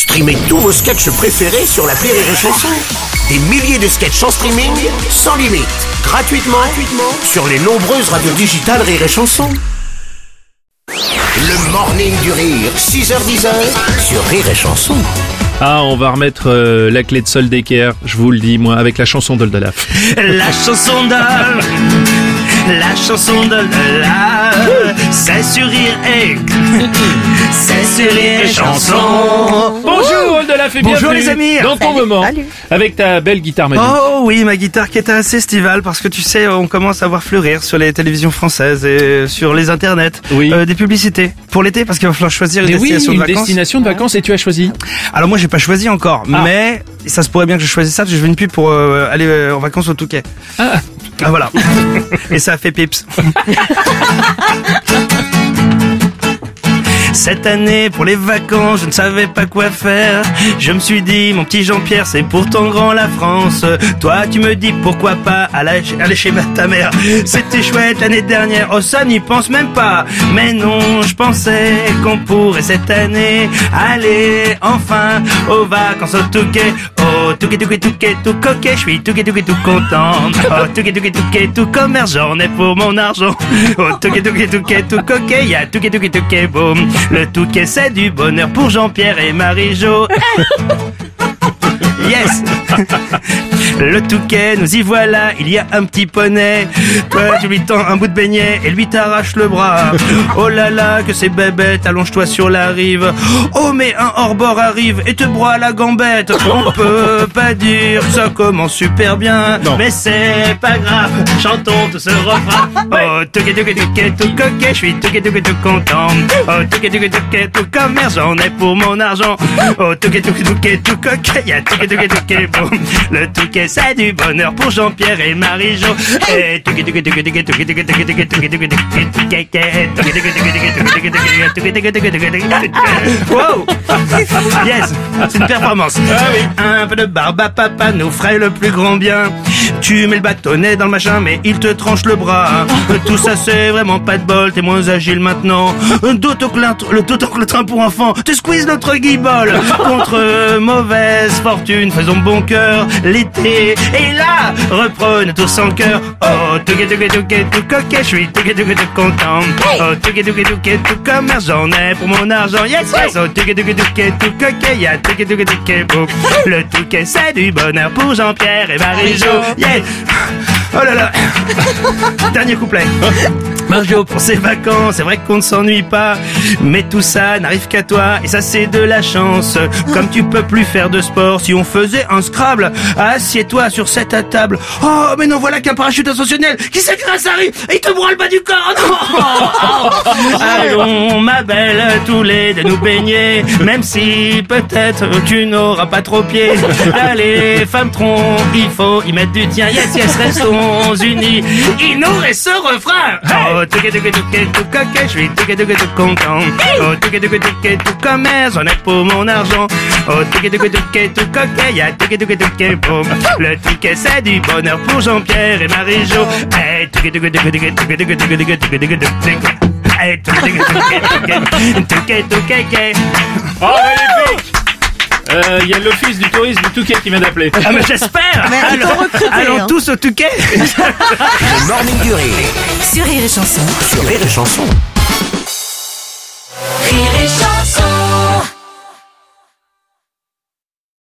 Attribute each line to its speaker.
Speaker 1: Streamez tous vos sketchs préférés sur la Rire et Chanson. Des milliers de sketchs en streaming, sans limite, gratuitement, gratuitement sur les nombreuses radios digitales Rire et Chanson. Le morning du rire, 6h10 sur Rire et Chanson.
Speaker 2: Ah, on va remettre euh, la clé de sol d'équerre, je vous le dis, moi, avec la chanson d'Oldalaf.
Speaker 3: La chanson de La chanson de la C'est sur rire et C'est sur rire et chanson
Speaker 2: Bonjour Oldalaf et
Speaker 3: Bonjour,
Speaker 2: bienvenue
Speaker 3: les amis.
Speaker 2: Dans ton moment, avec ta belle guitare magique.
Speaker 3: Oh oui, ma guitare qui est assez estivale parce que tu sais, on commence à voir fleurir sur les télévisions françaises et sur les internets
Speaker 2: Oui.
Speaker 3: euh, des publicités pour l'été parce qu'il va falloir choisir une
Speaker 2: Mais oui,
Speaker 3: destination
Speaker 2: une
Speaker 3: de vacances.
Speaker 2: destination de vacances et tu as choisi
Speaker 3: Alors moi j'ai pas choisi encore,
Speaker 2: Ah.
Speaker 3: mais ça se pourrait bien que je choisisse ça parce que je veux une pub pour euh, aller euh, en vacances au Touquet.
Speaker 2: Ah.
Speaker 3: Ah voilà. Et ça a fait pips. Cette année, pour les vacances, je ne savais pas quoi faire. Je me suis dit, mon petit Jean-Pierre, c'est pourtant grand la France. Toi, tu me dis pourquoi pas aller, aller chez ma- ta mère. C'était chouette l'année dernière. Oh, ça n'y pense même pas. Mais non, je pensais qu'on pourrait cette année aller enfin aux vacances au Touquet. Oh, Touquet, Touquet, Touquet, tout coquet. Je suis Touquet, Touquet, tout content. Oh, Touquet, Touquet, Touquet, tout commerce. J'en ai pour mon argent. Oh, Touquet, Touquet, Touquet, tout coquet. Y'a Touquet, Touquet, Touquet, boum. Le Touquet, c'est du bonheur pour Jean-Pierre et Marie-Jo. Yes Le Touquet, nous y voilà, il y a un petit poney. Toi, tu lui tends un bout de beignet et lui t'arrache le bras. Oh là là, que c'est bébête, allonge-toi sur la rive. Oh, mais un hors-bord arrive et te broie la gambette. On peut pas dire ça commence super bien,
Speaker 2: Non.
Speaker 3: mais c'est pas grave, chantons tout ce refrain. Oh, Touquet, Touquet, Touquet, tout coquet, je suis Touquet, Touquet, tout content. Oh, Touquet, Touquet, Touquet, tout commerce, j'en ai pour mon argent. Oh, Touquet, Touquet, Touquet, tout coquet, y'a Touquet, Touquet, Touquet. Le Touquet, c'est du bonheur pour Jean-Pierre et Marie-Jo. Et Touquet, Touquet, Touquet, Touquet, Touquet, Touquet, Touquet, Touquet, Touquet, Touquet, Touquet. Wow Yes C'est une performance. Un peu de barbe à papa nous ferait le plus grand bien. Tu mets le bâtonnet dans le machin, mais il te tranche le bras. Tout ça, c'est vraiment pas de bol, t'es moins agile maintenant. D'autant le le train pour enfants te squeeze notre guibole. Contre mauvaise fortune, faisons bon cœur l'été. Et là, reprenne tout son cœur. Oh, tout que tout tout que tout coquet, je suis tout que tout tout content. Oh, tout que tout que tout tout commerce, j'en ai pour mon argent. Yes, yes, oh, tout que tout tout tout coquet, y'a tout que tout que tout. Le tout que c'est du bonheur pour Jean-Pierre et Marie-Jo. Yes. Oh là là. Dernier couplet. Marjo, pour ses vacances, c'est vrai qu'on ne s'ennuie pas, mais tout ça n'arrive qu'à toi, et ça c'est de la chance. Comme tu peux plus faire de sport, si on faisait un Scrabble, assieds-toi sur cette table. Oh, mais non, voilà qu'un parachute ascensionnel qui s'écrase arrive, et il te broie le bas du corps. Oh, non Allons, ma belle, tous les deux nous baigner, même si peut-être tu n'auras pas trop pied. Allez, femme tronc, il faut y mettre du tien. Yes, yes, restons unis. Il nous reste ce refrain. Oh, touquet, tout coquet, je suis touquet, tout content. Oh, tout commerce, j'en ai pour mon argent. Oh, touquet, tout coquet, y'a touquet, touquet, boum. Le touquet, c'est du bonheur pour Jean-Pierre et Marie-Jo. Hey, touquet. Hey, touquet, touquet, touquet, touquet.
Speaker 2: Oh, magnifique Euh, Il y a l'office du tourisme du Touquet qui vient d'appeler.
Speaker 3: Ah, mais j'espère! Allons, allons
Speaker 4: hein.
Speaker 3: tous au Touquet!
Speaker 1: Le morning du rire,
Speaker 4: Sur Rire et Chanson.
Speaker 1: sur Rire et Chanson.
Speaker 4: Rire et Chanson.